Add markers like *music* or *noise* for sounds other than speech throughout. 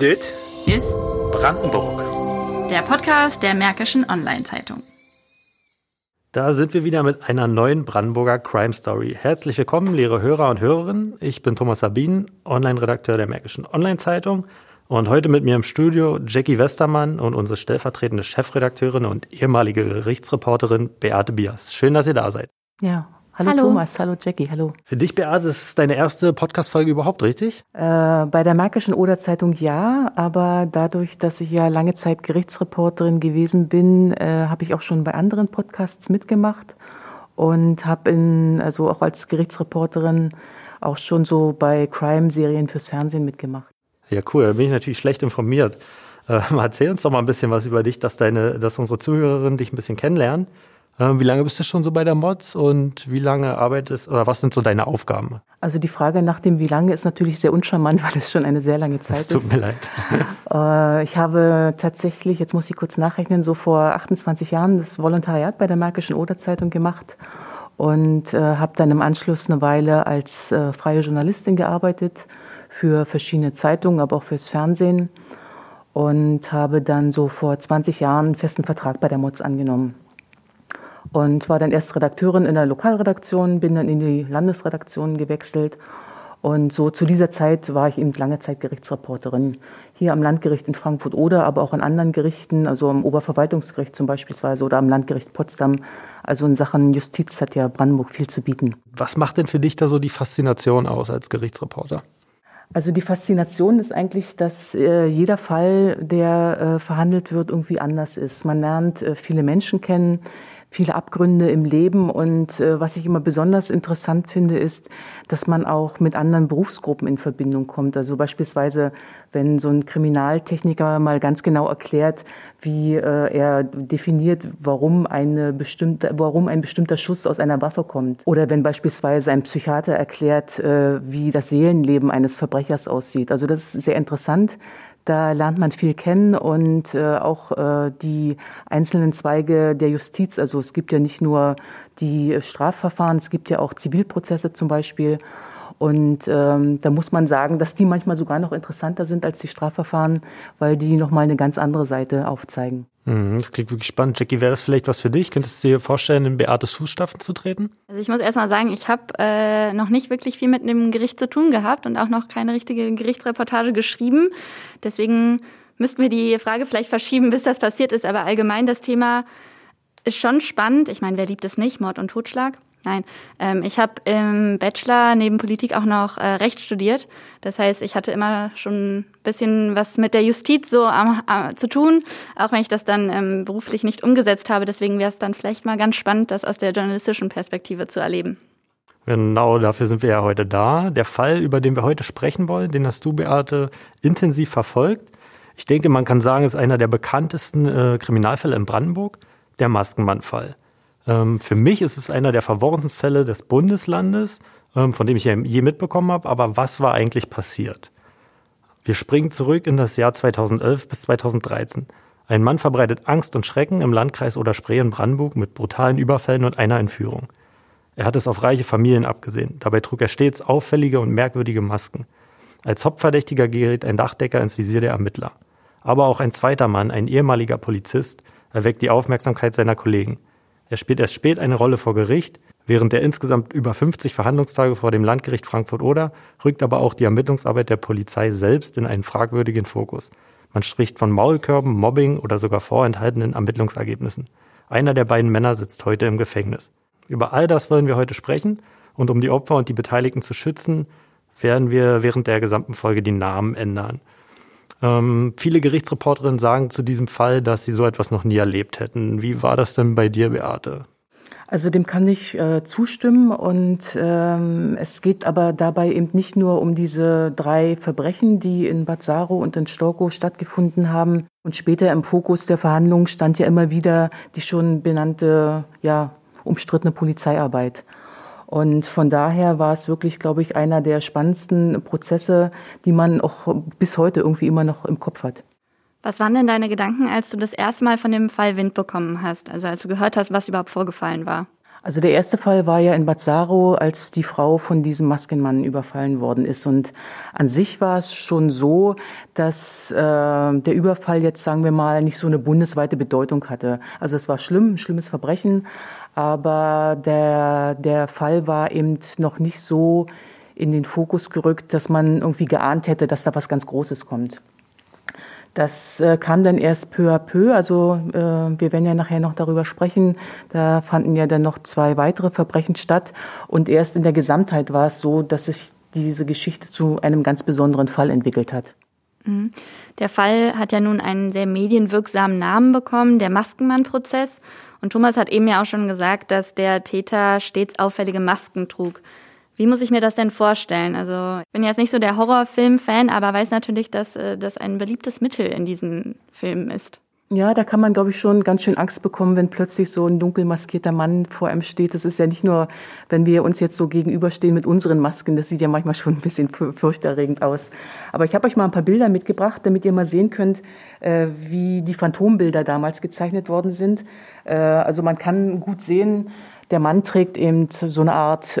Dit ist Brandenburg. Der Podcast der Märkischen Online-Zeitung. Da sind wir wieder mit einer neuen Brandenburger Crime Story. Herzlich willkommen, liebe Hörer und Hörerinnen. Ich bin Thomas Sabin, Online-Redakteur der Märkischen Online-Zeitung. Und heute mit mir im Studio Jackie Westermann und unsere stellvertretende Chefredakteurin und ehemalige Gerichtsreporterin Beate Bias. Schön, dass ihr da seid. Ja, Hallo, hallo, Thomas, hallo Jackie, hallo. Für dich, Beate, ist es deine erste Podcast-Folge überhaupt, richtig? Äh, bei der Märkischen Oder-Zeitung ja, aber dadurch, dass ich ja lange Zeit Gerichtsreporterin gewesen bin, äh, habe ich auch schon bei anderen Podcasts mitgemacht und habe in, also auch als Gerichtsreporterin auch schon so bei Crime-Serien fürs Fernsehen mitgemacht. Ja, cool, da bin ich natürlich schlecht informiert. Äh, *laughs* erzähl uns doch mal ein bisschen was über dich, dass deine, dass unsere Zuhörerinnen dich ein bisschen kennenlernen. Ähm, wie lange bist du schon so bei der Mods und wie lange arbeitest oder was sind so deine Aufgaben? Also die Frage nach dem wie lange ist natürlich sehr uncharmant, *laughs* weil es schon eine sehr lange Zeit ist. Tut mir leid. *laughs* Äh, ich habe tatsächlich, jetzt muss ich kurz nachrechnen, so vor 28 Jahren das Volontariat bei der Märkischen Oder-Zeitung gemacht und äh, habe dann im Anschluss eine Weile als äh, freie Journalistin gearbeitet für verschiedene Zeitungen, aber auch fürs Fernsehen und habe dann so vor 20 Jahren einen festen Vertrag bei der Mods angenommen und war dann erst Redakteurin in der Lokalredaktion, bin dann in die Landesredaktion gewechselt und so zu dieser Zeit war ich eben lange Zeit Gerichtsreporterin. Hier am Landgericht in Frankfurt-Oder, aber auch an anderen Gerichten, also am Oberverwaltungsgericht zum Beispiel oder am Landgericht Potsdam. Also in Sachen Justiz hat ja Brandenburg viel zu bieten. Was macht denn für dich da so die Faszination aus als Gerichtsreporter? Also die Faszination ist eigentlich, dass äh, jeder Fall, der äh, verhandelt wird, irgendwie anders ist. Man lernt äh, viele Menschen kennen, viele Abgründe im Leben. Und äh, was ich immer besonders interessant finde, ist, dass man auch mit anderen Berufsgruppen in Verbindung kommt. Also beispielsweise, wenn so ein Kriminaltechniker mal ganz genau erklärt, wie äh, er definiert, warum, eine bestimmte, warum ein bestimmter Schuss aus einer Waffe kommt. Oder wenn beispielsweise ein Psychiater erklärt, äh, wie das Seelenleben eines Verbrechers aussieht. Also das ist sehr interessant da lernt man viel kennen und äh, auch äh, die einzelnen Zweige der Justiz. Also es gibt ja nicht nur die Strafverfahren, es gibt ja auch Zivilprozesse zum Beispiel. Und ähm, da muss man sagen, dass die manchmal sogar noch interessanter sind als die Strafverfahren, weil die nochmal eine ganz andere Seite aufzeigen. Mhm, das klingt wirklich spannend. Jackie, wäre das vielleicht was für dich? Könntest du dir vorstellen, in Beates Fußstapfen zu treten? Also ich muss erstmal sagen, ich habe äh, noch nicht wirklich viel mit einem Gericht zu tun gehabt und auch noch keine richtige Gerichtsreportage geschrieben. Deswegen müssten wir die Frage vielleicht verschieben, bis das passiert ist. Aber allgemein das Thema ist schon spannend. Ich meine, wer liebt es nicht? Mord und Totschlag. Nein, ähm, ich habe im Bachelor neben Politik auch noch äh, Recht studiert. Das heißt, ich hatte immer schon ein bisschen was mit der Justiz so äh, zu tun, auch wenn ich das dann ähm, beruflich nicht umgesetzt habe. Deswegen wäre es dann vielleicht mal ganz spannend, das aus der journalistischen Perspektive zu erleben. Genau, dafür sind wir ja heute da. Der Fall, über den wir heute sprechen wollen, den hast du, Beate, intensiv verfolgt. Ich denke, man kann sagen, es ist einer der bekanntesten äh, Kriminalfälle in Brandenburg, der Maskenmann-Fall. Ähm, für mich ist es einer der verworrensten Fälle des Bundeslandes, ähm, von dem ich je mitbekommen habe. Aber was war eigentlich passiert? Wir springen zurück in das Jahr 2011 bis 2013. Ein Mann verbreitet Angst und Schrecken im Landkreis Oder-Spree in Brandenburg mit brutalen Überfällen und einer Entführung. Er hat es auf reiche Familien abgesehen. Dabei trug er stets auffällige und merkwürdige Masken. Als Hauptverdächtiger gerät ein Dachdecker ins Visier der Ermittler. Aber auch ein zweiter Mann, ein ehemaliger Polizist, erweckt die Aufmerksamkeit seiner Kollegen. Er spielt erst spät eine Rolle vor Gericht. Während der insgesamt über 50 Verhandlungstage vor dem Landgericht Frankfurt-Oder rückt aber auch die Ermittlungsarbeit der Polizei selbst in einen fragwürdigen Fokus. Man spricht von Maulkörben, Mobbing oder sogar vorenthaltenen Ermittlungsergebnissen. Einer der beiden Männer sitzt heute im Gefängnis. Über all das wollen wir heute sprechen und um die Opfer und die Beteiligten zu schützen, werden wir während der gesamten Folge die Namen ändern. Ähm, viele Gerichtsreporterinnen sagen zu diesem Fall, dass sie so etwas noch nie erlebt hätten. Wie war das denn bei dir, Beate? Also dem kann ich äh, zustimmen und ähm, es geht aber dabei eben nicht nur um diese drei Verbrechen, die in Bad Saro und in Storkow stattgefunden haben. Und später im Fokus der Verhandlungen stand ja immer wieder die schon benannte, ja, umstrittene Polizeiarbeit. Und von daher war es wirklich, glaube ich, einer der spannendsten Prozesse, die man auch bis heute irgendwie immer noch im Kopf hat. Was waren denn deine Gedanken, als du das erste Mal von dem Fall Wind bekommen hast? Also als du gehört hast, was überhaupt vorgefallen war? Also der erste Fall war ja in Bazzaro, als die Frau von diesem Maskenmann überfallen worden ist. Und an sich war es schon so, dass äh, der Überfall jetzt, sagen wir mal, nicht so eine bundesweite Bedeutung hatte. Also es war schlimm, ein schlimmes Verbrechen, aber der, der Fall war eben noch nicht so in den Fokus gerückt, dass man irgendwie geahnt hätte, dass da was ganz Großes kommt. Das äh, kam dann erst peu à peu. Also äh, wir werden ja nachher noch darüber sprechen. Da fanden ja dann noch zwei weitere Verbrechen statt. Und erst in der Gesamtheit war es so, dass sich diese Geschichte zu einem ganz besonderen Fall entwickelt hat. Mhm. Der Fall hat ja nun einen sehr medienwirksamen Namen bekommen, der Maskenmann-Prozess. Und Thomas hat eben ja auch schon gesagt, dass der Täter stets auffällige Masken trug. Wie muss ich mir das denn vorstellen? Also ich bin jetzt nicht so der Horrorfilm-Fan, aber weiß natürlich, dass äh, das ein beliebtes Mittel in diesen Filmen ist. Ja, da kann man, glaube ich, schon ganz schön Angst bekommen, wenn plötzlich so ein dunkel maskierter Mann vor einem steht. Das ist ja nicht nur, wenn wir uns jetzt so gegenüberstehen mit unseren Masken, das sieht ja manchmal schon ein bisschen furchterregend aus. Aber ich habe euch mal ein paar Bilder mitgebracht, damit ihr mal sehen könnt, äh, wie die Phantombilder damals gezeichnet worden sind. Äh, also man kann gut sehen, der Mann trägt eben so eine Art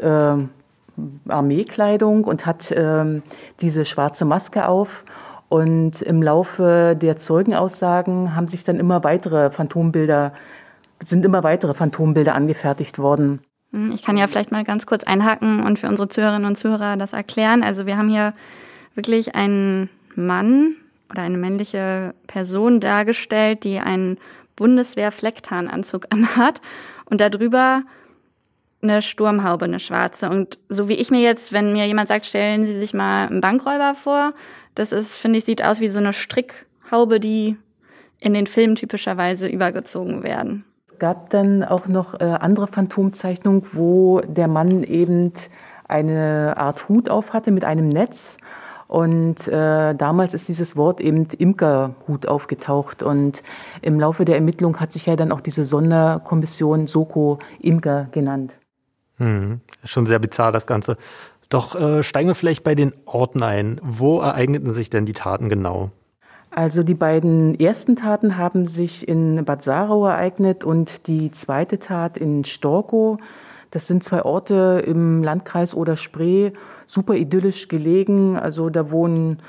Armeekleidung und hat ähm, diese schwarze Maske auf. Und im Laufe der Zeugenaussagen haben sich dann immer weitere Phantombilder, sind immer weitere Phantombilder angefertigt worden. Hm, ich kann ja vielleicht mal ganz kurz einhaken und für unsere Zuhörerinnen und Zuhörer das erklären. Also wir haben hier wirklich einen Mann oder eine männliche Person dargestellt, die einen Bundeswehr-Flecktarnanzug *laughs* anhat und darüber eine Sturmhaube, eine schwarze. Und so wie ich mir jetzt, wenn mir jemand sagt, stellen Sie sich mal einen Bankräuber vor, das ist, finde ich, sieht aus wie so eine Strickhaube, die in den Filmen typischerweise übergezogen werden. Es gab dann auch noch äh, andere Phantomzeichnungen, wo der Mann eben eine Art Hut auf hatte mit einem Netz. Und äh, damals ist dieses Wort eben Imkerhut aufgetaucht. Und im Laufe der Ermittlung hat sich ja dann auch diese Sonderkommission Soko Imker genannt. Hm, schon sehr bizarr das Ganze. Doch äh, steigen wir vielleicht bei den Orten ein. Wo ereigneten sich denn die Taten genau? Also die beiden ersten Taten haben sich in Bad Sarau ereignet und die zweite Tat in Storkow. Das sind zwei Orte im Landkreis Oder-Spree, super idyllisch gelegen. Also da wohnen,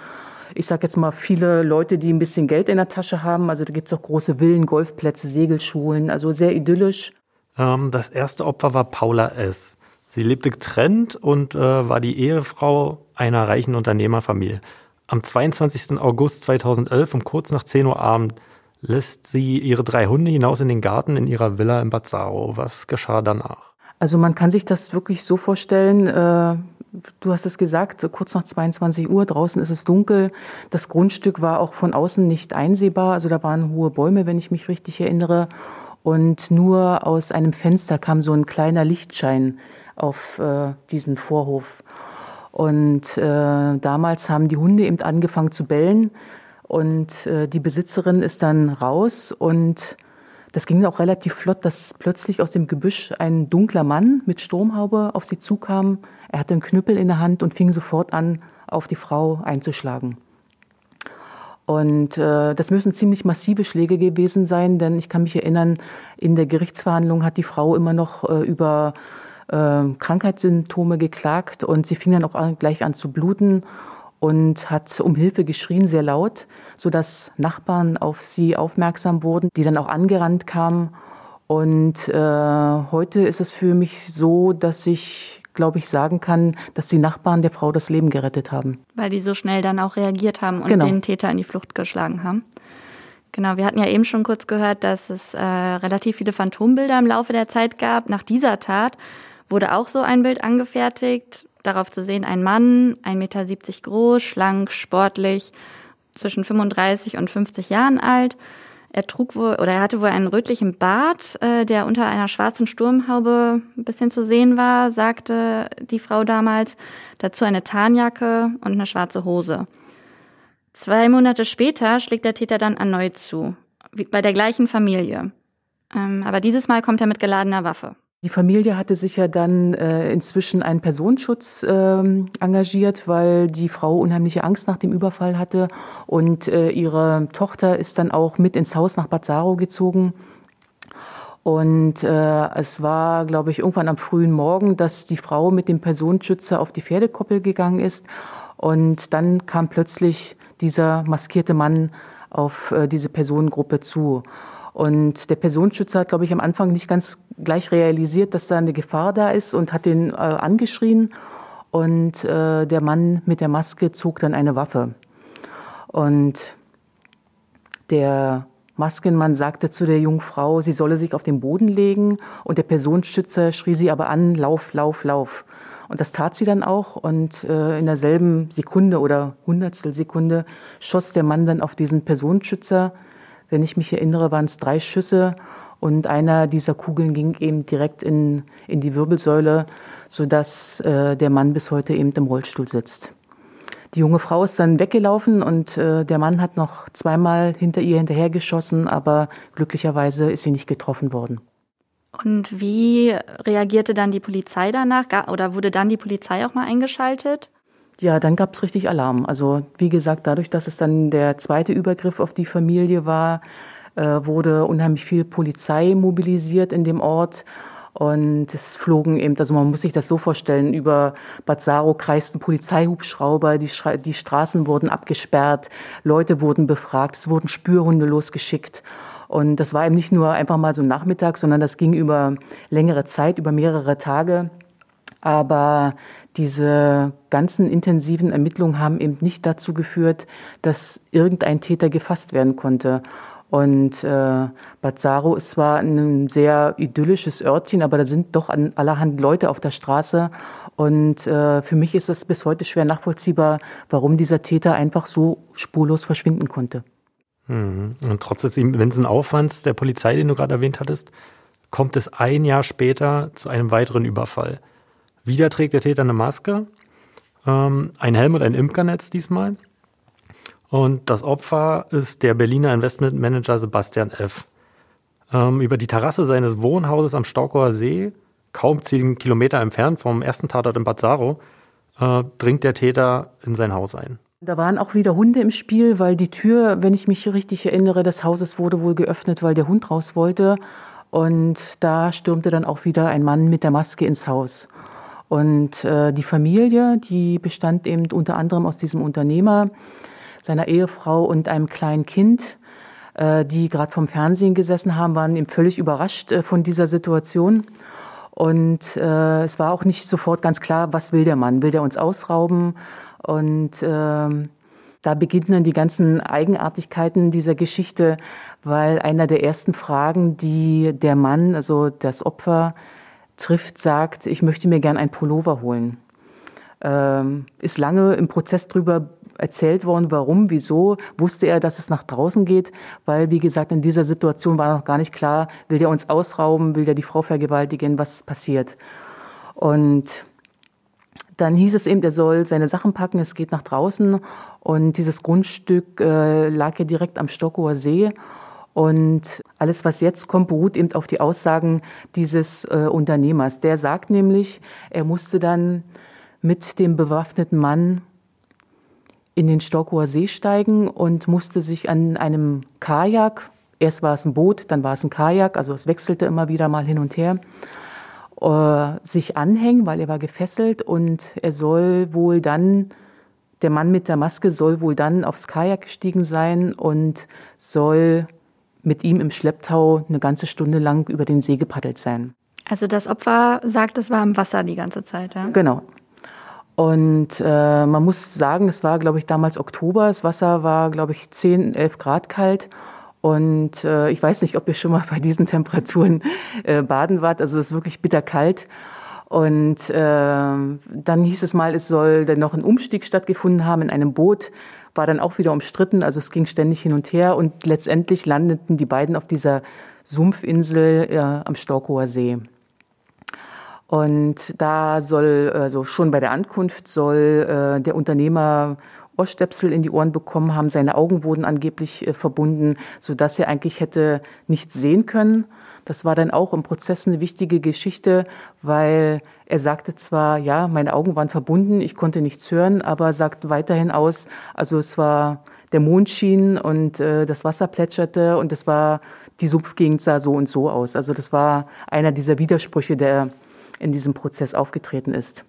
ich sag jetzt mal, viele Leute, die ein bisschen Geld in der Tasche haben. Also da gibt's auch große Villen, Golfplätze, Segelschulen, also sehr idyllisch. Ähm, das erste Opfer war Paula S. Sie lebte getrennt und äh, war die Ehefrau einer reichen Unternehmerfamilie. Am 22. August 2011 um kurz nach 10 Uhr Abend lässt sie ihre drei Hunde hinaus in den Garten in ihrer Villa in Bazzaro. Was geschah danach? Also man kann sich das wirklich so vorstellen, äh, du hast es gesagt, kurz nach 22 Uhr, draußen ist es dunkel. Das Grundstück war auch von außen nicht einsehbar, also da waren hohe Bäume, wenn ich mich richtig erinnere und nur aus einem Fenster kam so ein kleiner Lichtschein auf äh, diesen Vorhof. Und äh, damals haben die Hunde eben angefangen zu bellen und äh, die Besitzerin ist dann raus und das ging auch relativ flott, dass plötzlich aus dem Gebüsch ein dunkler Mann mit Sturmhaube auf sie zukam. Er hatte einen Knüppel in der Hand und fing sofort an, auf die Frau einzuschlagen. Und äh, das müssen ziemlich massive Schläge gewesen sein, denn ich kann mich erinnern, in der Gerichtsverhandlung hat die Frau immer noch äh, über äh, Krankheitssymptome geklagt und sie fing dann auch an, gleich an zu bluten und hat um Hilfe geschrien, sehr laut, so dass Nachbarn auf sie aufmerksam wurden, die dann auch angerannt kamen. Und äh, heute ist es für mich so, dass ich glaube ich, sagen kann, dass die Nachbarn der Frau das Leben gerettet haben. Weil die so schnell dann auch reagiert haben und genau. den Täter in die Flucht geschlagen haben. Genau, wir hatten ja eben schon kurz gehört, dass es äh, relativ viele Phantombilder im Laufe der Zeit gab. Nach dieser Tat wurde auch so ein Bild angefertigt. Darauf zu sehen ein Mann, 1,70 Meter groß, schlank, sportlich, zwischen 35 und 50 Jahren alt er trug wohl oder er hatte wohl einen rötlichen Bart, äh, der unter einer schwarzen Sturmhaube ein bisschen zu sehen war, sagte die Frau damals. Dazu eine Tarnjacke und eine schwarze Hose. Zwei Monate später schlägt der Täter dann erneut zu, bei der gleichen Familie. Ähm, aber dieses Mal kommt er mit geladener Waffe. Die Familie hatte sich ja dann äh, inzwischen einen Personenschutz äh, engagiert, weil die Frau unheimliche Angst nach dem Überfall hatte. Und äh, ihre Tochter ist dann auch mit ins Haus nach Bad gezogen. Und äh, es war, glaube ich, irgendwann am frühen Morgen, dass die Frau mit dem Personenschützer auf die Pferdekoppel gegangen ist. Und dann kam plötzlich dieser maskierte Mann auf äh, diese Personengruppe zu. Und der Personenschützer hat, glaube ich, am Anfang nicht ganz gleich realisiert, dass da eine Gefahr da ist und hat den äh, angeschrien. Und äh, der Mann mit der Maske zog dann eine Waffe. Und der Maskenmann sagte zu der jungen Frau, sie solle sich auf den Boden legen und der Personenschützer schrie sie aber an, lauf, lauf, lauf. Und das tat sie dann auch und äh, in derselben Sekunde oder Hundertstel Sekunde schoss der Mann dann auf diesen Personenschützer. Wenn ich mich erinnere, waren es drei Schüsse und einer dieser Kugeln ging eben direkt in, in die Wirbelsäule, sodass äh, der Mann bis heute eben im Rollstuhl sitzt. Die junge Frau ist dann weggelaufen und äh, der Mann hat noch zweimal hinter ihr hinterhergeschossen, aber glücklicherweise ist sie nicht getroffen worden. Und wie reagierte dann die Polizei danach? Oder wurde dann die Polizei auch mal eingeschaltet? Ja, dann gab es richtig Alarm. Also wie gesagt, dadurch, dass es dann der zweite Übergriff auf die Familie war, äh, wurde unheimlich viel Polizei mobilisiert in dem Ort. Und es flogen eben, also man muss sich das so vorstellen, über Bad kreisten Polizeihubschrauber, die, die Straßen wurden abgesperrt, Leute wurden befragt, es wurden Spürhunde losgeschickt. Und das war eben nicht nur einfach mal so ein Nachmittag, sondern das ging über längere Zeit, über mehrere Tage. Aber diese ganzen intensiven Ermittlungen haben eben nicht dazu geführt, dass irgendein Täter gefasst werden konnte. Und äh, Bad Saro ist zwar ein sehr idyllisches Örtchen, aber da sind doch an allerhand Leute auf der Straße. Und äh, für mich ist es bis heute schwer nachvollziehbar, warum dieser Täter einfach so spurlos verschwinden konnte. Mhm. Und trotz des immensen Aufwands der Polizei, den du gerade erwähnt hattest, kommt es ein Jahr später zu einem weiteren Überfall. Wieder trägt der Täter eine Maske, ähm, ein Helm und ein Imkernetz diesmal. Und das Opfer ist der Berliner Investmentmanager Sebastian F. Ähm, über die Terrasse seines Wohnhauses am Staukauer See, kaum zehn Kilometer entfernt vom ersten Tatort in Bad Saro, äh, dringt der Täter in sein Haus ein. Da waren auch wieder Hunde im Spiel, weil die Tür, wenn ich mich richtig erinnere, des Hauses wurde wohl geöffnet, weil der Hund raus wollte. Und da stürmte dann auch wieder ein Mann mit der Maske ins Haus. Und äh, die Familie, die bestand eben unter anderem aus diesem Unternehmer, seiner Ehefrau und einem kleinen Kind, äh, die gerade vom Fernsehen gesessen haben, waren eben völlig überrascht äh, von dieser Situation. Und äh, es war auch nicht sofort ganz klar, was will der Mann? Will der uns ausrauben? Und äh, da beginnen dann die ganzen Eigenartigkeiten dieser Geschichte, weil einer der ersten Fragen, die der Mann, also das Opfer, trifft, sagt, ich möchte mir gern ein Pullover holen. Ähm, ist lange im Prozess drüber erzählt worden, warum, wieso, wusste er, dass es nach draußen geht, weil, wie gesagt, in dieser Situation war noch gar nicht klar, will der uns ausrauben, will der die Frau vergewaltigen, was passiert. Und dann hieß es eben, er soll seine Sachen packen, es geht nach draußen und dieses Grundstück äh, lag ja direkt am Stockower See. Und alles, was jetzt kommt, beruht eben auf die Aussagen dieses äh, Unternehmers. Der sagt nämlich, er musste dann mit dem bewaffneten Mann in den Stockower See steigen und musste sich an einem Kajak, erst war es ein Boot, dann war es ein Kajak, also es wechselte immer wieder mal hin und her, äh, sich anhängen, weil er war gefesselt und er soll wohl dann, der Mann mit der Maske soll wohl dann aufs Kajak gestiegen sein und soll mit ihm im Schlepptau eine ganze Stunde lang über den See gepaddelt sein. Also das Opfer sagt, es war im Wasser die ganze Zeit, ja? Genau. Und äh, man muss sagen, es war, glaube ich, damals Oktober. Das Wasser war, glaube ich, 10, 11 Grad kalt. Und äh, ich weiß nicht, ob ihr schon mal bei diesen *laughs* Temperaturen äh, baden wart. Also es ist wirklich bitterkalt. Und äh, dann hieß es mal, es soll dann noch ein Umstieg stattgefunden haben in einem Boot. War dann auch wieder umstritten. Also es ging ständig hin und her. Und letztendlich landeten die beiden auf dieser Sumpfinsel äh, am Storkower See. Und da soll, also schon bei der Ankunft soll äh, der Unternehmer Ohrstöpsel in die Ohren bekommen haben. Seine Augen wurden angeblich äh, verbunden, so dass er eigentlich hätte nichts sehen können. Das war dann auch im Prozess eine wichtige Geschichte, weil er sagte zwar, ja, meine Augen waren verbunden, ich konnte nichts hören, aber sagt weiterhin aus, also es war der Mond schien und äh, das Wasser plätscherte und es war die Sumpfgegend sah so und so aus. Also das war einer dieser Widersprüche, der in diesem Prozess aufgetreten ist.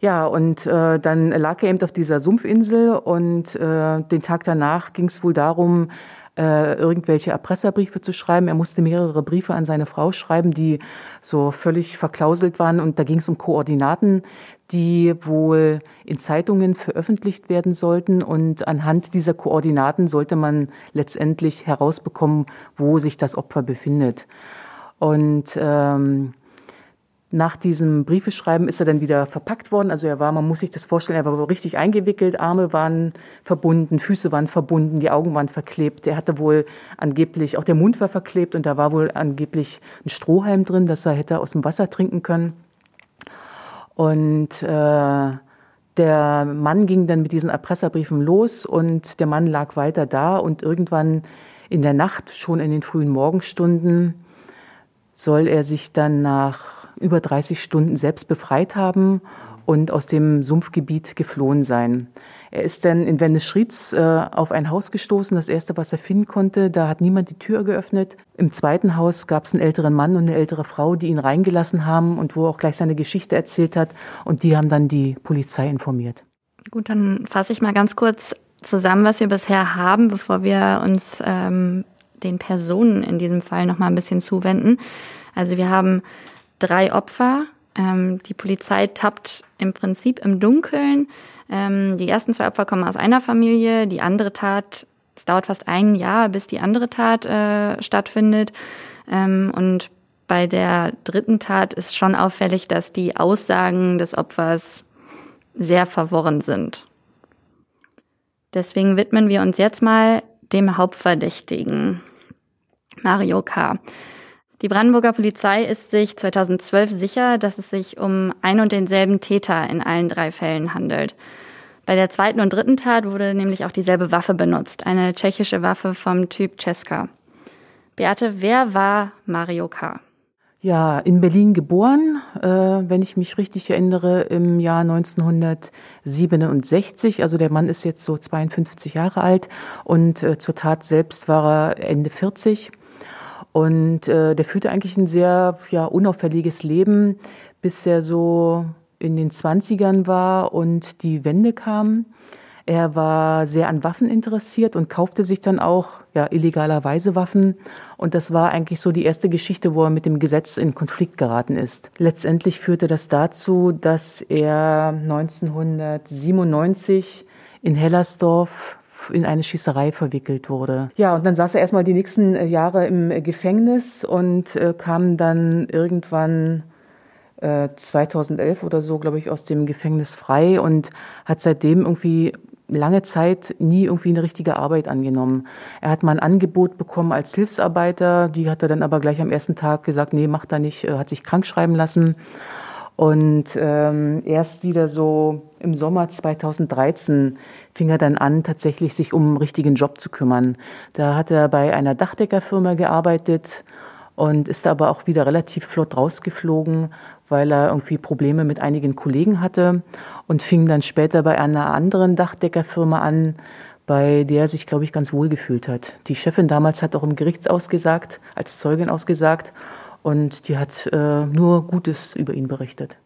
Ja, und äh, dann lag er eben auf dieser Sumpfinsel und äh, den Tag danach ging es wohl darum, äh, irgendwelche Erpresserbriefe zu schreiben. Er musste mehrere Briefe an seine Frau schreiben, die so völlig verklauselt waren. Und da ging es um Koordinaten, die wohl in Zeitungen veröffentlicht werden sollten. Und anhand dieser Koordinaten sollte man letztendlich herausbekommen, wo sich das Opfer befindet. Und ähm, nach diesem Briefeschreiben ist er dann wieder verpackt worden. Also er war, man muss sich das vorstellen, er war richtig eingewickelt, Arme waren verbunden, Füße waren verbunden, die Augen waren verklebt. Er hatte wohl angeblich, auch der Mund war verklebt und da war wohl angeblich ein Strohhalm drin, dass er hätte aus dem Wasser trinken können. Und äh, der Mann ging dann mit diesen Erpresserbriefen los und der Mann lag weiter da und irgendwann in der Nacht, schon in den frühen Morgenstunden, soll er sich dann nach über 30 Stunden selbst befreit haben und aus dem Sumpfgebiet geflohen sein. Er ist dann in Venice-Schrietz äh, auf ein Haus gestoßen, das erste, was er finden konnte. Da hat niemand die Tür geöffnet. Im zweiten Haus gab es einen älteren Mann und eine ältere Frau, die ihn reingelassen haben und wo er auch gleich seine Geschichte erzählt hat. Und die haben dann die Polizei informiert. Gut, dann fasse ich mal ganz kurz zusammen, was wir bisher haben, bevor wir uns ähm, den Personen in diesem Fall noch mal ein bisschen zuwenden. Also wir haben drei Opfer. Ähm, die Polizei tappt im Prinzip im Dunkeln. Ähm, die ersten zwei Opfer kommen aus einer Familie, die andere Tat, es dauert fast ein Jahr, bis die andere Tat äh, stattfindet. Ähm, und bei der dritten Tat ist schon auffällig, dass die Aussagen des Opfers sehr verworren sind. Deswegen widmen wir uns jetzt mal dem Hauptverdächtigen, Mario K. Die Brandenburger Polizei ist sich 2012 sicher, dass es sich um ein und denselben Täter in allen drei Fällen handelt. Bei der zweiten und dritten Tat wurde nämlich auch dieselbe Waffe benutzt, eine tschechische Waffe vom Typ Cesca. Beate, wer war Mario K.? Ja, in Berlin geboren, äh, wenn ich mich richtig erinnere, im Jahr 1967. Also der Mann ist jetzt so 52 Jahre alt und äh, zur Tat selbst war er Ende 40. Und äh, der führte eigentlich ein sehr ja, unauffälliges Leben, bis er so in den 20ern war und die Wende kam. Er war sehr an Waffen interessiert und kaufte sich dann auch ja, illegalerweise Waffen. Und das war eigentlich so die erste Geschichte, wo er mit dem Gesetz in Konflikt geraten ist. Letztendlich führte das dazu, dass er 1997 in Hellersdorf in eine Schießerei verwickelt wurde. Ja, und dann saß er erstmal die nächsten äh, Jahre im äh, Gefängnis und äh, kam dann irgendwann 2011 oder so, glaube ich, aus dem Gefängnis frei und hat seitdem irgendwie lange Zeit nie irgendwie eine richtige Arbeit angenommen. Er hat mal ein Angebot bekommen als Hilfsarbeiter, die hat er dann aber gleich am ersten Tag gesagt, nee, macht er nicht, hat sich krank schreiben lassen. Und ähm, erst wieder so im Sommer 2013 fing er dann an, tatsächlich sich um einen richtigen Job zu kümmern. Da hat er bei einer Dachdeckerfirma gearbeitet und ist aber auch wieder relativ flott rausgeflogen, weil er irgendwie Probleme mit einigen Kollegen hatte und fing dann später bei einer anderen Dachdeckerfirma an, bei der er sich, glaube ich, ganz wohl gefühlt hat. Die Chefin damals hat auch im Gericht ausgesagt, als Zeugin ausgesagt und die hat äh, nur Gutes über ihn berichtet.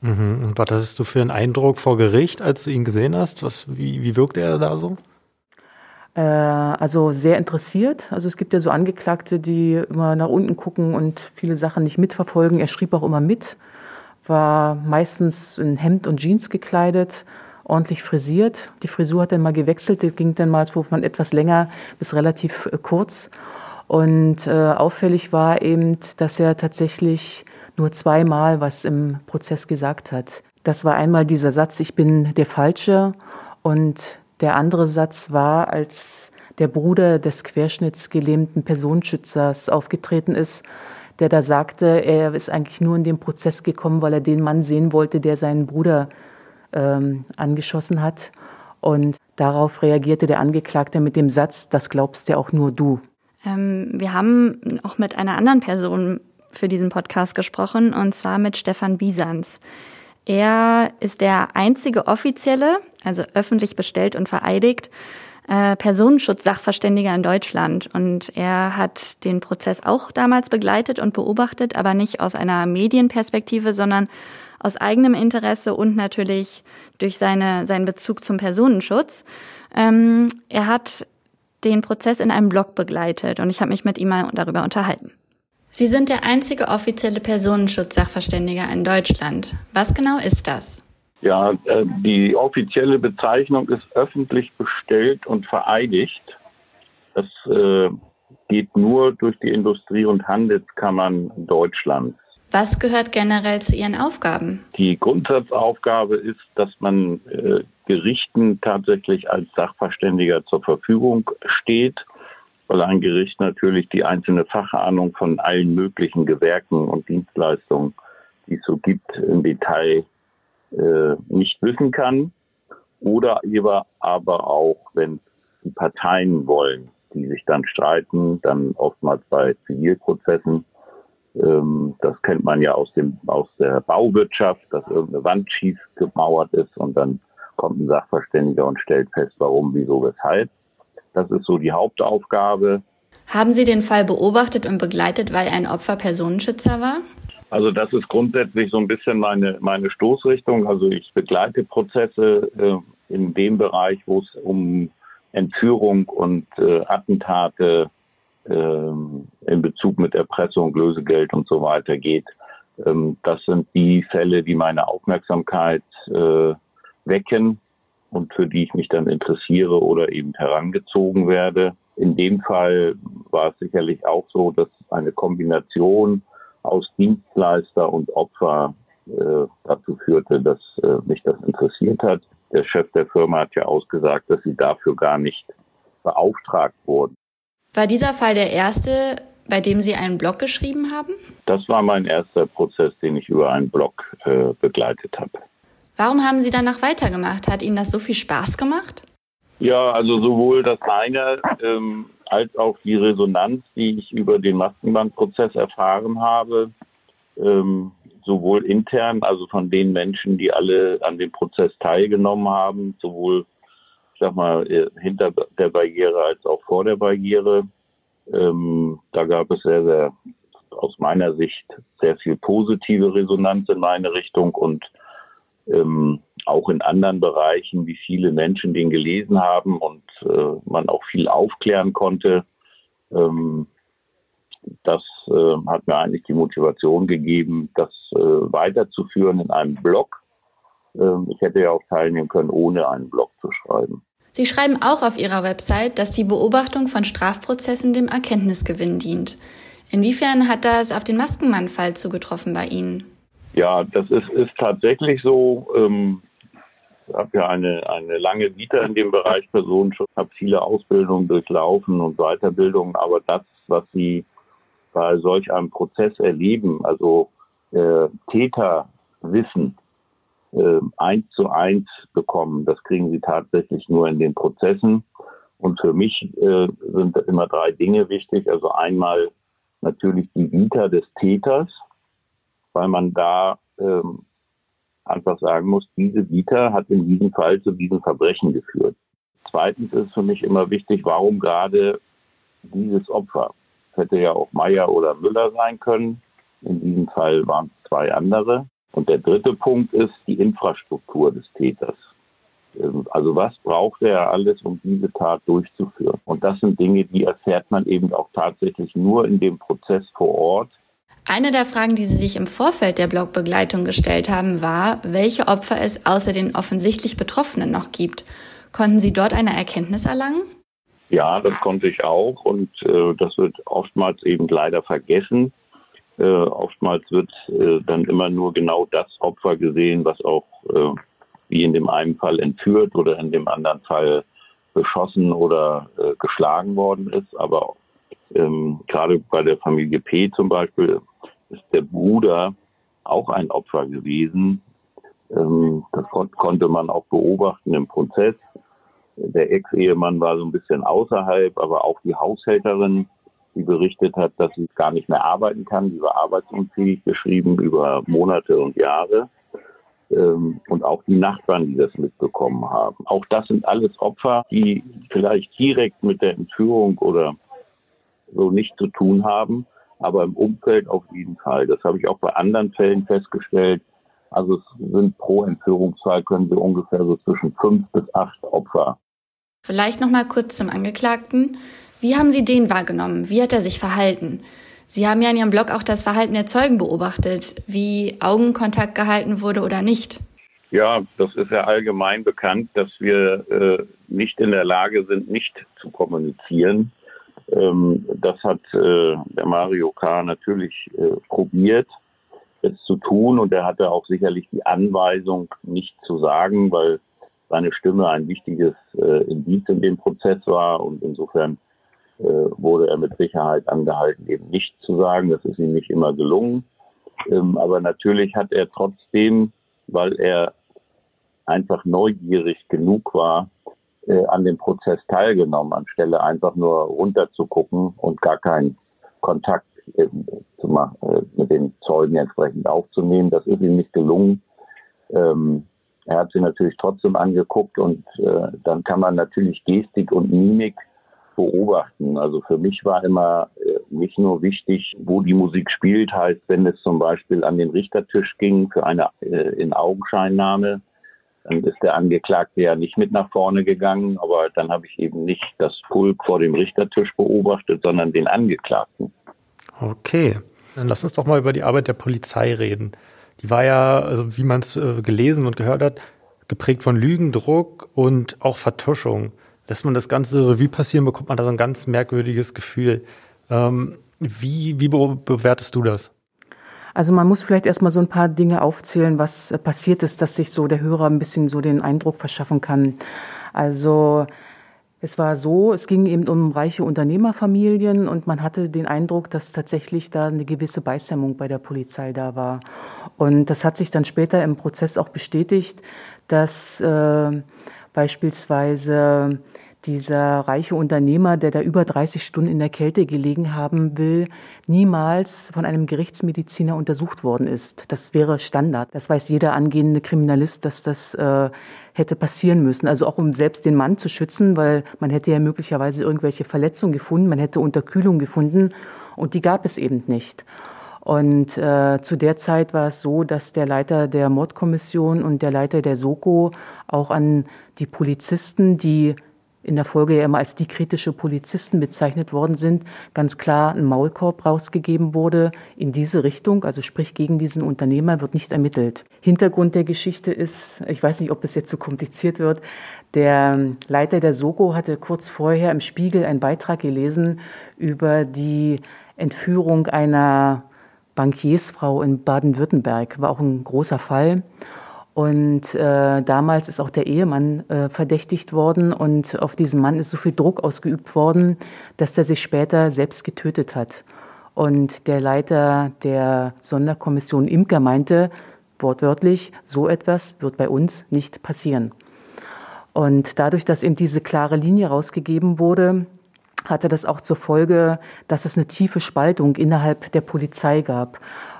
Mhm. Und was hattest du für einen Eindruck vor Gericht, als du ihn gesehen hast? Was, wie, wie wirkte er da so? Äh, also sehr interessiert. Also es gibt ja so Angeklagte, die immer nach unten gucken und viele Sachen nicht mitverfolgen. Er schrieb auch immer mit, war meistens in Hemd und Jeans gekleidet, ordentlich frisiert. Die Frisur hat dann mal gewechselt, die ging dann mal von etwas länger bis relativ äh, kurz. Und äh, auffällig war eben, dass er tatsächlich nur zweimal was im Prozess gesagt hat. Das war einmal dieser Satz, ich bin der Falsche. Und der andere Satz war, als der Bruder des querschnittsgelähmten Personenschützers aufgetreten ist, der da sagte, er ist eigentlich nur in den Prozess gekommen, weil er den Mann sehen wollte, der seinen Bruder ähm, angeschossen hat. Und darauf reagierte der Angeklagte mit dem Satz, das glaubst ja auch nur du. Ähm, wir haben auch mit einer anderen Person für diesen Podcast gesprochen, und zwar mit Stefan Biesans. Er ist der einzige offizielle, also öffentlich bestellt und vereidigt, äh, Personenschutz-Sachverständiger in Deutschland. Und er hat den Prozess auch damals begleitet und beobachtet, aber nicht aus einer Medienperspektive, sondern aus eigenem Interesse und natürlich durch seine, seinen Bezug zum Personenschutz. Ähm, er hat den Prozess in einem Blog begleitet und ich habe mich mit ihm mal darüber unterhalten. Sie sind der einzige offizielle Personenschutzsachverständiger in Deutschland. Was genau ist das? Ja, äh, die offizielle Bezeichnung ist öffentlich bestellt und vereidigt. Das äh, geht nur durch die Industrie- und Handelskammern Deutschlands. Was gehört generell zu Ihren Aufgaben? Die Grundsatzaufgabe ist, dass man äh, Gerichten tatsächlich als Sachverständiger zur Verfügung steht, weil ein Gericht natürlich die einzelne Fachahnung von allen möglichen Gewerken und Dienstleistungen, die es so gibt, im Detail äh, nicht wissen kann. Oder aber auch, wenn die Parteien wollen, die sich dann streiten, dann oftmals bei Zivilprozessen, ähm, das kennt man ja aus dem aus der Bauwirtschaft, dass irgendeine Wand schief gemauert ist und dann kommt ein Sachverständiger und stellt fest, warum, wieso, weshalb. Das ist so die Hauptaufgabe. Haben Sie den Fall beobachtet und begleitet, weil ein Opfer Personenschützer war? Also das ist grundsätzlich so ein bisschen meine, meine Stoßrichtung. Also ich begleite Prozesse äh, in dem Bereich, wo es um Entführung und äh, Attentate ähm, in Bezug mit Erpressung, Lösegeld und so weiter geht. Ähm, das sind die Fälle, die meine Aufmerksamkeit äh, wecken und für die ich mich dann interessiere oder eben herangezogen werde. In dem Fall war es sicherlich auch so, dass eine Kombination aus Dienstleister und Opfer äh, dazu führte, dass äh, mich das interessiert hat. Der Chef der Firma hat ja ausgesagt, dass sie dafür gar nicht beauftragt wurden. War dieser Fall der erste, bei dem Sie einen Blog geschrieben haben? Das war mein erster Prozess, den ich über einen Blog äh, begleitet habe. Warum haben Sie danach weitergemacht? Hat Ihnen das so viel Spaß gemacht? Ja, also sowohl das eine ähm, als auch die Resonanz, die ich über den Maskenbandprozess erfahren habe, ähm, sowohl intern, also von den Menschen, die alle an dem Prozess teilgenommen haben, sowohl ich sag mal, äh, hinter der Barriere als auch vor der Barriere. Ähm, da gab es sehr, sehr, aus meiner Sicht, sehr viel positive Resonanz in meine Richtung und ähm, auch in anderen Bereichen, wie viele Menschen den gelesen haben und äh, man auch viel aufklären konnte. Ähm, das äh, hat mir eigentlich die Motivation gegeben, das äh, weiterzuführen in einem Blog. Ähm, ich hätte ja auch teilnehmen können, ohne einen Blog zu schreiben. Sie schreiben auch auf Ihrer Website, dass die Beobachtung von Strafprozessen dem Erkenntnisgewinn dient. Inwiefern hat das auf den Maskenmann-Fall zugetroffen bei Ihnen? Ja, das ist, ist tatsächlich so. Ähm, ich habe ja eine, eine lange Vita in dem Bereich Personenschutz, habe viele Ausbildungen durchlaufen und Weiterbildungen, aber das, was Sie bei solch einem Prozess erleben, also äh, Täter wissen, äh, eins zu eins bekommen. Das kriegen sie tatsächlich nur in den Prozessen. Und für mich äh, sind immer drei Dinge wichtig. Also einmal natürlich die Vita des Täters, weil man da ähm, einfach sagen muss, diese Vita hat in diesem Fall zu diesem Verbrechen geführt. Zweitens ist für mich immer wichtig, warum gerade dieses Opfer. Es hätte ja auch Meier oder Müller sein können. In diesem Fall waren es zwei andere. Und der dritte Punkt ist die Infrastruktur des Täters. Ähm, also was braucht er alles, um diese Tat durchzuführen? Und das sind Dinge, die erfährt man eben auch tatsächlich nur in dem Prozess vor Ort. Eine der Fragen, die Sie sich im Vorfeld der Blogbegleitung gestellt haben, war, welche Opfer es außer den offensichtlich Betroffenen noch gibt. Konnten Sie dort eine Erkenntnis erlangen? Ja, das konnte ich auch und äh, das wird oftmals eben leider vergessen. Äh, oftmals wird äh, dann immer nur genau das Opfer gesehen, was auch äh, wie in dem einen Fall entführt oder in dem anderen Fall beschossen oder äh, geschlagen worden ist. Aber ähm, gerade bei der Familie P zum Beispiel ist der Bruder auch ein Opfer gewesen. Ähm, das kon konnte man auch beobachten im Prozess. Der Ex-Ehemann war so ein bisschen außerhalb, aber auch die Haushälterin die berichtet hat, dass sie gar nicht mehr arbeiten kann. Sie war arbeitsunfähig, geschrieben über Monate und Jahre. ähm, und auch die Nachbarn, die das mitbekommen haben. Auch das sind alles Opfer, die vielleicht direkt mit der Entführung oder so nicht zu tun haben, aber im Umfeld auf jeden Fall. Das habe ich auch bei anderen Fällen festgestellt. Also es sind pro Entführungsfall können wir ungefähr so zwischen fünf bis acht Opfer. Vielleicht noch mal kurz zum Angeklagten. Wie haben Sie den wahrgenommen? Wie hat er sich verhalten? Sie haben ja in Ihrem Blog auch das Verhalten der Zeugen beobachtet, wie Augenkontakt gehalten wurde oder nicht. Ja, das ist ja allgemein bekannt, dass wir äh, nicht in der Lage sind, nicht zu kommunizieren. Ähm, das hat äh, der Mario K. natürlich äh, probiert, es zu tun und er hatte auch sicherlich die Anweisung, nicht zu sagen, weil seine Stimme ein wichtiges äh, Indiz in dem Prozess war und insofern äh, wurde er mit Sicherheit angehalten, eben nicht zu sagen. Das ist ihm nicht immer gelungen. Ähm, aber natürlich hat er trotzdem, weil er einfach neugierig genug war, äh, an dem Prozess teilgenommen, anstelle einfach nur runterzugucken und gar keinen Kontakt äh, zu machen, äh, mit den Zeugen entsprechend aufzunehmen. Das ist ihm nicht gelungen. Ähm, er hat sie natürlich trotzdem angeguckt und äh, dann kann man natürlich Gestik und Mimik beobachten. Also für mich war immer äh, nicht nur wichtig, wo die Musik spielt, heißt, wenn es zum Beispiel an den Richtertisch ging für eine äh, in Augenscheinnahme, dann ist der Angeklagte ja nicht mit nach vorne gegangen, aber dann habe ich eben nicht das Pulk vor dem Richtertisch beobachtet, sondern den Angeklagten. Okay, dann lass uns doch mal über die Arbeit der Polizei reden. Die war ja, also wie man es äh, gelesen und gehört hat, geprägt von Lügen, Druck und auch Vertuschung lässt man das ganze Revue passieren, bekommt man da so ein ganz merkwürdiges Gefühl. Ähm, wie, wie bewertest du das? Also man muss vielleicht erstmal so ein paar Dinge aufzählen, was passiert ist, dass sich so der Hörer ein bisschen so den Eindruck verschaffen kann. Also es war so, es ging eben um reiche Unternehmerfamilien und man hatte den Eindruck, dass tatsächlich da eine gewisse Beisämmung bei der Polizei da war. Und das hat sich dann später im Prozess auch bestätigt, dass äh, beispielsweise dieser reiche Unternehmer, der da über 30 Stunden in der Kälte gelegen haben will, niemals von einem Gerichtsmediziner untersucht worden ist. Das wäre Standard. Das weiß jeder angehende Kriminalist, dass das äh, hätte passieren müssen. Also auch um selbst den Mann zu schützen, weil man hätte ja möglicherweise irgendwelche Verletzungen gefunden, man hätte Unterkühlung gefunden und die gab es eben nicht. Und äh, zu der Zeit war es so, dass der Leiter der Mordkommission und der Leiter der Soko auch an die Polizisten, die in der Folge ja immer als die kritische Polizisten bezeichnet worden sind, ganz klar ein Maulkorb rausgegeben wurde in diese Richtung, also sprich gegen diesen Unternehmer wird nicht ermittelt. Hintergrund der Geschichte ist, ich weiß nicht, ob es jetzt zu so kompliziert wird, der Leiter der Soko hatte kurz vorher im Spiegel einen Beitrag gelesen über die Entführung einer Bankiersfrau in Baden-Württemberg, war auch ein großer Fall. Und äh, damals ist auch der Ehemann äh, verdächtigt worden und auf diesen Mann ist so viel Druck ausgeübt worden, dass er sich später selbst getötet hat. Und der Leiter der Sonderkommission Imker meinte wortwörtlich, so etwas wird bei uns nicht passieren. Und dadurch, dass eben diese klare Linie rausgegeben wurde, hatte das auch zur Folge, dass es eine tiefe Spaltung innerhalb der Polizei gab.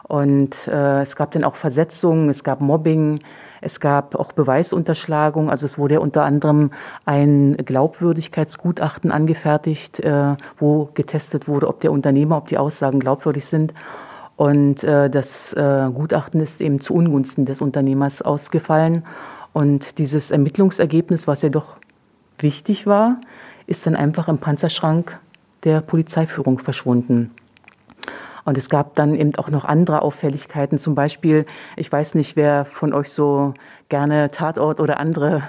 Und äh, es gab dann auch Versetzungen, es gab Mobbing, es gab auch Beweisunterschlagung. Also es wurde unter anderem ein Glaubwürdigkeitsgutachten angefertigt, äh, wo getestet wurde, ob der Unternehmer, ob die Aussagen glaubwürdig sind. Und äh, das äh, Gutachten ist eben zu Ungunsten des Unternehmers ausgefallen. Und dieses Ermittlungsergebnis, was ja doch wichtig war, ist dann einfach im Panzerschrank der Polizeiführung verschwunden. Und es gab dann eben auch noch andere Auffälligkeiten. Zum Beispiel, ich weiß nicht, wer von euch so gerne Tatort oder andere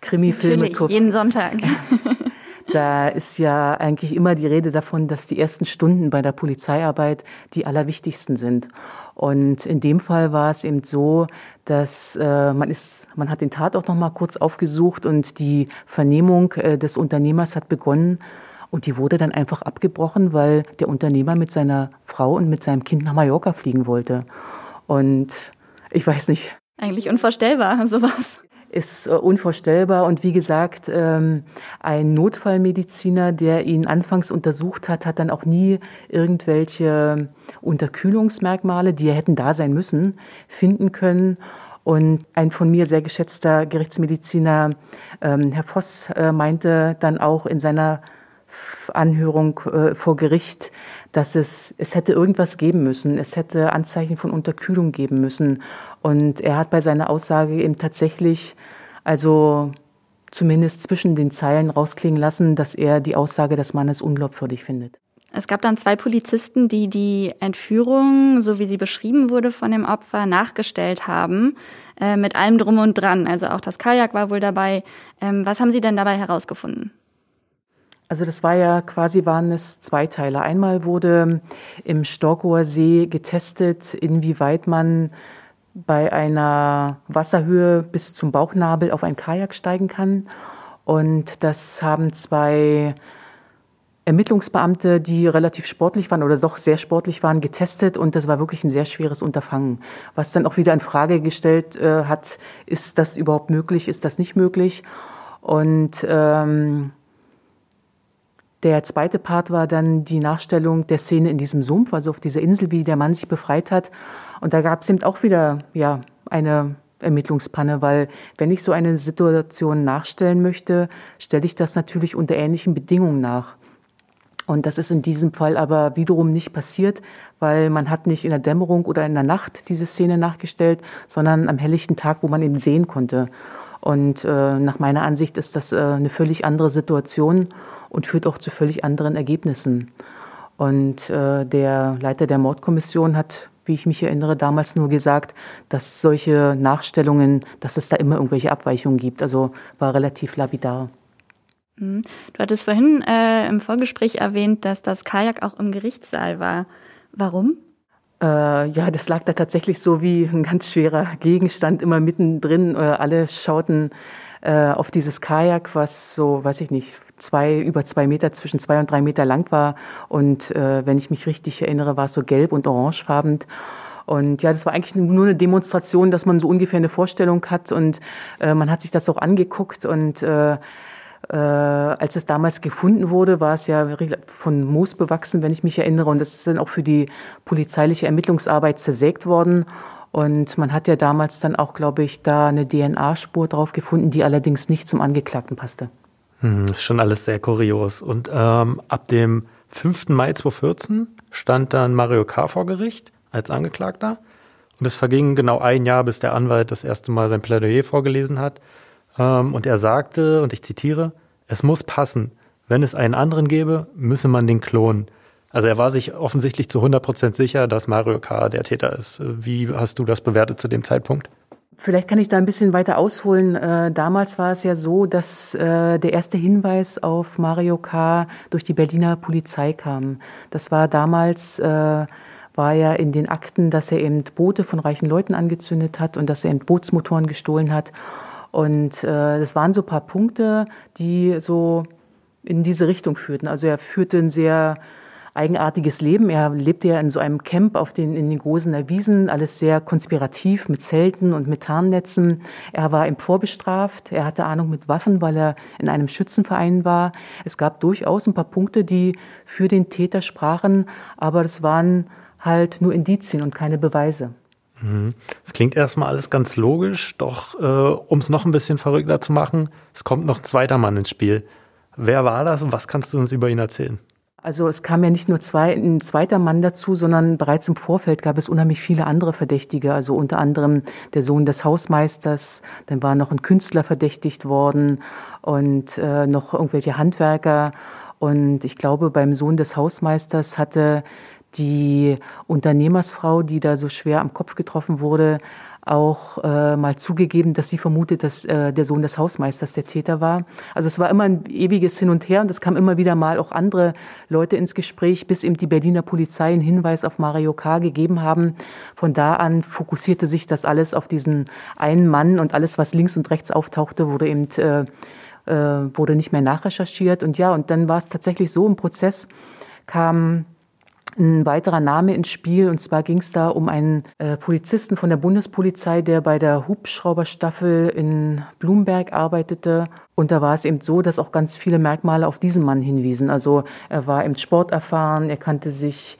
Krimifilme Natürlich, guckt. jeden Sonntag. Da ist ja eigentlich immer die Rede davon, dass die ersten Stunden bei der Polizeiarbeit die allerwichtigsten sind. Und in dem Fall war es eben so, dass äh, man ist, man hat den Tatort noch mal kurz aufgesucht und die Vernehmung äh, des Unternehmers hat begonnen. Und die wurde dann einfach abgebrochen, weil der Unternehmer mit seiner Frau und mit seinem Kind nach Mallorca fliegen wollte. Und ich weiß nicht. Eigentlich unvorstellbar, *laughs* sowas ist äh, unvorstellbar. Und wie gesagt, ähm, ein Notfallmediziner, der ihn anfangs untersucht hat, hat dann auch nie irgendwelche Unterkühlungsmerkmale, die hätten da sein müssen, finden können. Und ein von mir sehr geschätzter Gerichtsmediziner, ähm, Herr Voss, äh, meinte dann auch in seiner Anhörung äh, vor Gericht, dass es, es hätte irgendwas geben müssen. Es hätte Anzeichen von Unterkühlung geben müssen. Und er hat bei seiner Aussage eben tatsächlich, also zumindest zwischen den Zeilen rausklingen lassen, dass er die Aussage des Mannes unglaubwürdig findet. Es gab dann zwei Polizisten, die die Entführung, so wie sie beschrieben wurde von dem Opfer, nachgestellt haben, äh, mit allem drum und dran. Also auch das Kajak war wohl dabei. Ähm, was haben Sie denn dabei herausgefunden? Also das war ja quasi waren es zwei Teile. Einmal wurde im Storkower See getestet, inwieweit man bei einer Wasserhöhe bis zum Bauchnabel auf ein Kajak steigen kann. Und das haben zwei Ermittlungsbeamte, die relativ sportlich waren oder doch sehr sportlich waren, getestet und das war wirklich ein sehr schweres Unterfangen. Was dann auch wieder in Frage gestellt äh, hat, ist das überhaupt möglich, ist das nicht möglich? Und ähm, der zweite Part war dann die Nachstellung der Szene in diesem Sumpf, also auf dieser Insel, wie der Mann sich befreit hat. Und da gab es eben auch wieder ja eine Ermittlungspanne, weil wenn ich so eine Situation nachstellen möchte, stelle ich das natürlich unter ähnlichen Bedingungen nach. Und das ist in diesem Fall aber wiederum nicht passiert, weil man hat nicht in der Dämmerung oder in der Nacht diese Szene nachgestellt, sondern am helllichten Tag, wo man ihn sehen konnte. Und äh, nach meiner Ansicht ist das äh, eine völlig andere Situation und führt auch zu völlig anderen Ergebnissen. Und äh, der Leiter der Mordkommission hat, wie ich mich erinnere, damals nur gesagt, dass solche Nachstellungen, dass es da immer irgendwelche Abweichungen gibt. Also war relativ lapidar. Mhm. Du hattest vorhin äh, im Vorgespräch erwähnt, dass das Kajak auch im Gerichtssaal war. Warum? Äh, ja, das lag da tatsächlich so wie ein ganz schwerer Gegenstand immer mittendrin. Äh, alle schauten äh, auf dieses Kajak, was so, weiß ich nicht, zwei, über zwei Meter, zwischen zwei und drei Meter lang war. Und äh, wenn ich mich richtig erinnere, war es so gelb und orangefarben. Und ja, das war eigentlich nur eine Demonstration, dass man so ungefähr eine Vorstellung hat und äh, man hat sich das auch angeguckt und äh, äh, als es damals gefunden wurde, war es ja von Moos bewachsen, wenn ich mich erinnere. Und das ist dann auch für die polizeiliche Ermittlungsarbeit zersägt worden. Und man hat ja damals dann auch, glaube ich, da eine DNA-Spur drauf gefunden, die allerdings nicht zum Angeklagten passte. Hm, ist schon alles sehr kurios. Und ähm, ab dem 5. Mai 2014 stand dann Mario K. vor Gericht als Angeklagter. Und es verging genau ein Jahr, bis der Anwalt das erste Mal sein Plädoyer vorgelesen hat. Ähm, und er sagte, und ich zitiere, es muss passen. Wenn es einen anderen gäbe, müsse man den klonen. Also er war sich offensichtlich zu 100 Prozent sicher, dass Mario K. der Täter ist. Wie hast du das bewertet zu dem Zeitpunkt? Vielleicht kann ich da ein bisschen weiter ausholen. Äh, damals war es ja so, dass äh, der erste Hinweis auf Mario K. durch die Berliner Polizei kam. Das war damals, äh, war ja in den Akten, dass er eben Boote von reichen Leuten angezündet hat und dass er eben Bootsmotoren gestohlen hat. Und das waren so ein paar Punkte, die so in diese Richtung führten. Also er führte ein sehr eigenartiges Leben. Er lebte ja in so einem Camp auf den, in den Gosener Wiesen, alles sehr konspirativ mit Zelten und mit Tarnnetzen. Er war im vorbestraft. Er hatte Ahnung mit Waffen, weil er in einem Schützenverein war. Es gab durchaus ein paar Punkte, die für den Täter sprachen, aber das waren halt nur Indizien und keine Beweise. Mhm. Es klingt erstmal alles ganz logisch, doch äh, um es noch ein bisschen verrückter zu machen, es kommt noch ein zweiter Mann ins Spiel. Wer war das und was kannst du uns über ihn erzählen? Also es kam ja nicht nur zwei, ein zweiter Mann dazu, sondern bereits im Vorfeld gab es unheimlich viele andere Verdächtige. Also unter anderem der Sohn des Hausmeisters, dann war noch ein Künstler verdächtigt worden und äh, noch irgendwelche Handwerker. Und ich glaube, beim Sohn des Hausmeisters hatte die Unternehmersfrau, die da so schwer am Kopf getroffen wurde, auch äh, mal zugegeben, dass sie vermutet, dass äh, der Sohn des Hausmeisters der Täter war. Also es war immer ein ewiges Hin und Her und es kam immer wieder mal auch andere Leute ins Gespräch, bis eben die Berliner Polizei einen Hinweis auf Mario K. gegeben haben. Von da an fokussierte sich das alles auf diesen einen Mann und alles, was links und rechts auftauchte, wurde eben äh, äh, wurde nicht mehr nachrecherchiert. Und ja, und dann war es tatsächlich so im Prozess kam ein weiterer Name ins Spiel. Und zwar ging es da um einen äh, Polizisten von der Bundespolizei, der bei der Hubschrauberstaffel in Blumberg arbeitete. Und da war es eben so, dass auch ganz viele Merkmale auf diesen Mann hinwiesen. Also er war im Sport erfahren, er kannte sich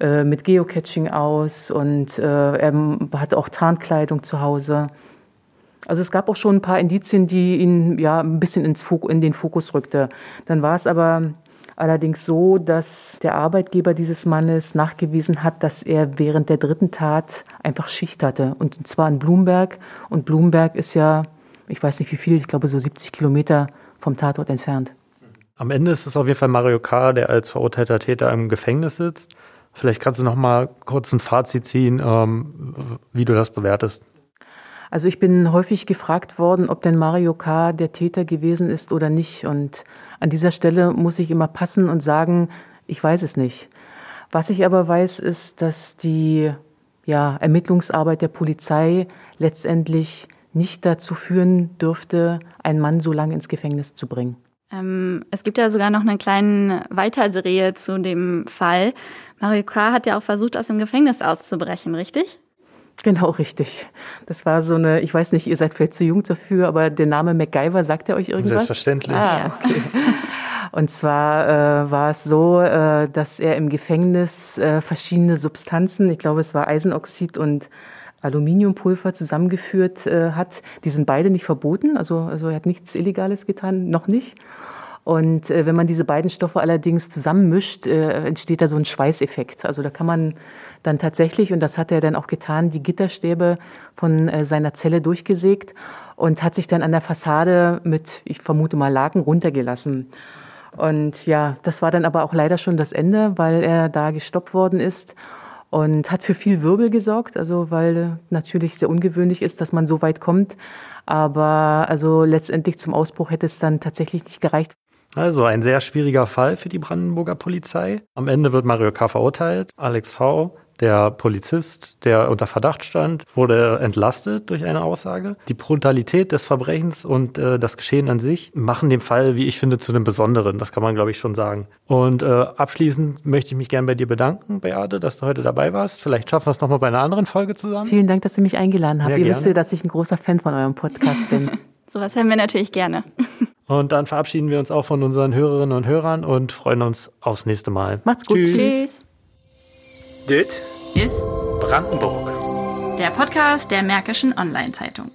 äh, mit Geocaching aus und äh, er hatte auch Tarnkleidung zu Hause. Also es gab auch schon ein paar Indizien, die ihn ja ein bisschen ins Fok in den Fokus rückte. Dann war es aber allerdings so, dass der Arbeitgeber dieses Mannes nachgewiesen hat, dass er während der dritten Tat einfach Schicht hatte. Und zwar in Blumberg. Und Blumberg ist ja, ich weiß nicht wie viel, ich glaube so 70 Kilometer vom Tatort entfernt. Am Ende ist es auf jeden Fall Mario K., der als verurteilter Täter im Gefängnis sitzt. Vielleicht kannst du noch mal kurz ein Fazit ziehen, ähm, wie du das bewertest. Also ich bin häufig gefragt worden, ob denn Mario K. der Täter gewesen ist oder nicht. Und an dieser Stelle muss ich immer passen und sagen, ich weiß es nicht. Was ich aber weiß, ist, dass die ja, Ermittlungsarbeit der Polizei letztendlich nicht dazu führen dürfte, einen Mann so lange ins Gefängnis zu bringen. Ähm, es gibt ja sogar noch einen kleinen Weiterdrehe zu dem Fall. Mario K. hat ja auch versucht, aus dem Gefängnis auszubrechen, richtig? Genau, richtig. Das war so eine, ich weiß nicht, ihr seid vielleicht zu jung dafür, aber der Name MacGyver, sagt er euch irgendwas? Selbstverständlich. Ah, okay. *laughs* Und zwar äh, war es so, äh, dass er im Gefängnis äh, verschiedene Substanzen, ich glaube es war Eisenoxid und Aluminiumpulver zusammengeführt äh, hat. Die sind beide nicht verboten, also, also er hat nichts Illegales getan, noch nicht. Und äh, wenn man diese beiden Stoffe allerdings zusammenmischt, äh, entsteht da so ein Schweißeffekt. Also da kann man dann tatsächlich, und das hat er dann auch getan, die Gitterstäbe von äh, seiner Zelle durchgesägt und hat sich dann an der Fassade mit, ich vermute mal, Laken runtergelassen. Und ja, das war dann aber auch leider schon das Ende, weil er da gestoppt worden ist und hat für viel Wirbel gesorgt, also weil natürlich sehr ungewöhnlich ist, dass man so weit kommt. Aber also letztendlich zum Ausbruch hätte es dann tatsächlich nicht gereicht. Also ein sehr schwieriger Fall für die Brandenburger Polizei. Am Ende wird Mario K. verurteilt. Alex V. Der Polizist, der unter Verdacht stand, wurde entlastet durch eine Aussage. Die Brutalität des Verbrechens und äh, das Geschehen an sich machen den Fall, wie ich finde, zu einem Besonderen. Das kann man, glaube ich, schon sagen. Und äh, abschließend möchte ich mich gern bei dir bedanken, Beate, dass du heute dabei warst. Vielleicht schaffen wir es nochmal bei einer anderen Folge zusammen. Vielen Dank, dass ihr mich eingeladen habt. Ja, ihr gerne. wisst ja, dass ich ein großer Fan von eurem Podcast bin. *laughs* Sowas haben wir natürlich gerne. Und dann verabschieden wir uns auch von unseren Hörerinnen und Hörern und freuen uns aufs nächste Mal. Macht's gut. Tschüss. Tschüss. Dit ist Brandenburg. Der Podcast der Märkischen Online-Zeitung.